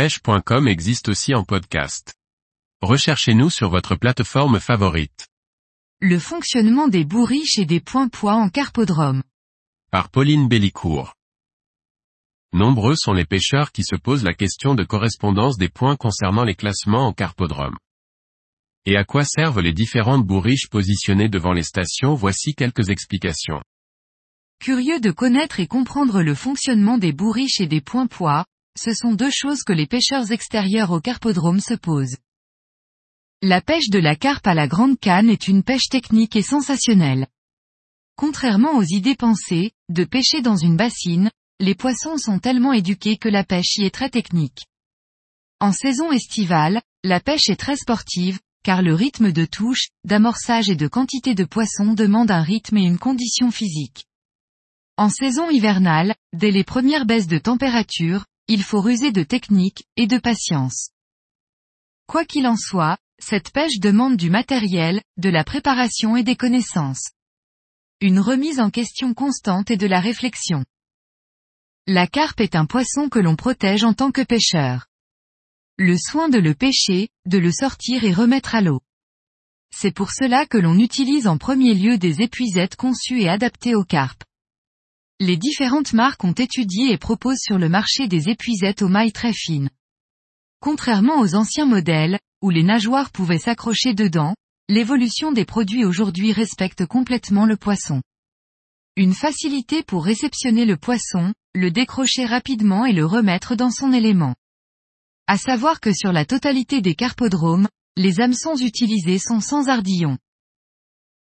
pêche.com existe aussi en podcast. Recherchez-nous sur votre plateforme favorite. Le fonctionnement des bourriches et des points poids en carpodrome. Par Pauline Bellicourt. Nombreux sont les pêcheurs qui se posent la question de correspondance des points concernant les classements en carpodrome. Et à quoi servent les différentes bourriches positionnées devant les stations Voici quelques explications. Curieux de connaître et comprendre le fonctionnement des bourriches et des points poids, ce sont deux choses que les pêcheurs extérieurs au carpodrome se posent. La pêche de la carpe à la grande canne est une pêche technique et sensationnelle. Contrairement aux idées pensées, de pêcher dans une bassine, les poissons sont tellement éduqués que la pêche y est très technique. En saison estivale, la pêche est très sportive, car le rythme de touche, d'amorçage et de quantité de poissons demande un rythme et une condition physique. En saison hivernale, dès les premières baisses de température, il faut ruser de technique et de patience. Quoi qu'il en soit, cette pêche demande du matériel, de la préparation et des connaissances. Une remise en question constante et de la réflexion. La carpe est un poisson que l'on protège en tant que pêcheur. Le soin de le pêcher, de le sortir et remettre à l'eau. C'est pour cela que l'on utilise en premier lieu des épuisettes conçues et adaptées aux carpes. Les différentes marques ont étudié et proposent sur le marché des épuisettes aux mailles très fines. Contrairement aux anciens modèles, où les nageoires pouvaient s'accrocher dedans, l'évolution des produits aujourd'hui respecte complètement le poisson. Une facilité pour réceptionner le poisson, le décrocher rapidement et le remettre dans son élément. À savoir que sur la totalité des carpodromes, les hameçons utilisés sont sans ardillon.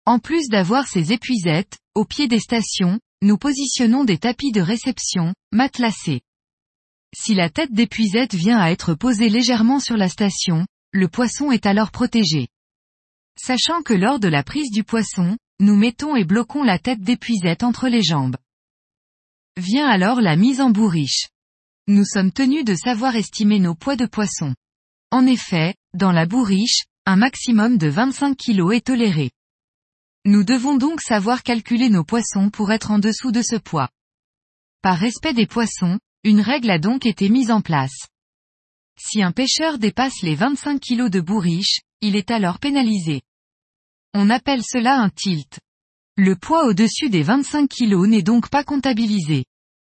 En plus d'avoir ces épuisettes, au pied des stations, nous positionnons des tapis de réception, matelassés. Si la tête d'épuisette vient à être posée légèrement sur la station, le poisson est alors protégé. Sachant que lors de la prise du poisson, nous mettons et bloquons la tête d'épuisette entre les jambes. Vient alors la mise en bourriche. Nous sommes tenus de savoir estimer nos poids de poisson. En effet, dans la bourriche, un maximum de 25 kg est toléré. Nous devons donc savoir calculer nos poissons pour être en dessous de ce poids. Par respect des poissons, une règle a donc été mise en place. Si un pêcheur dépasse les 25 kg de bourriche, il est alors pénalisé. On appelle cela un tilt. Le poids au-dessus des 25 kg n'est donc pas comptabilisé.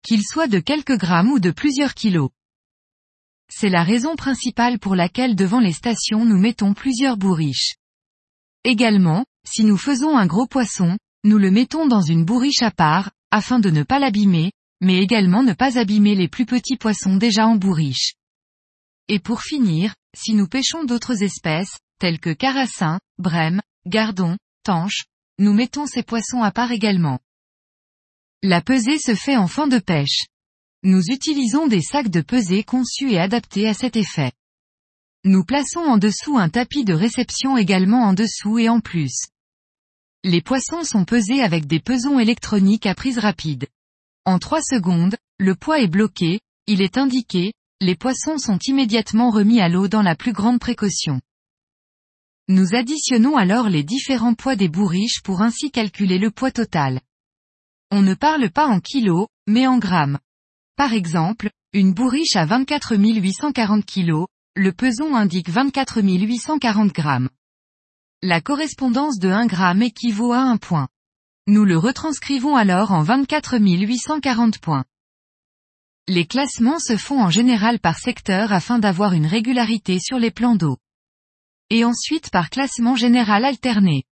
Qu'il soit de quelques grammes ou de plusieurs kilos. C'est la raison principale pour laquelle devant les stations nous mettons plusieurs bourriches. Également, si nous faisons un gros poisson, nous le mettons dans une bourriche à part, afin de ne pas l'abîmer, mais également ne pas abîmer les plus petits poissons déjà en bourriche. Et pour finir, si nous pêchons d'autres espèces, telles que carassins, brèmes, gardons, tanches, nous mettons ces poissons à part également. La pesée se fait en fin de pêche. Nous utilisons des sacs de pesée conçus et adaptés à cet effet. Nous plaçons en dessous un tapis de réception également en dessous et en plus. Les poissons sont pesés avec des pesons électroniques à prise rapide. En 3 secondes, le poids est bloqué, il est indiqué, les poissons sont immédiatement remis à l'eau dans la plus grande précaution. Nous additionnons alors les différents poids des bourriches pour ainsi calculer le poids total. On ne parle pas en kilos, mais en grammes. Par exemple, une bourriche à 24 840 kg, le peson indique 24 840 grammes. La correspondance de 1 gramme équivaut à 1 point. Nous le retranscrivons alors en 24 840 points. Les classements se font en général par secteur afin d'avoir une régularité sur les plans d'eau. Et ensuite par classement général alterné.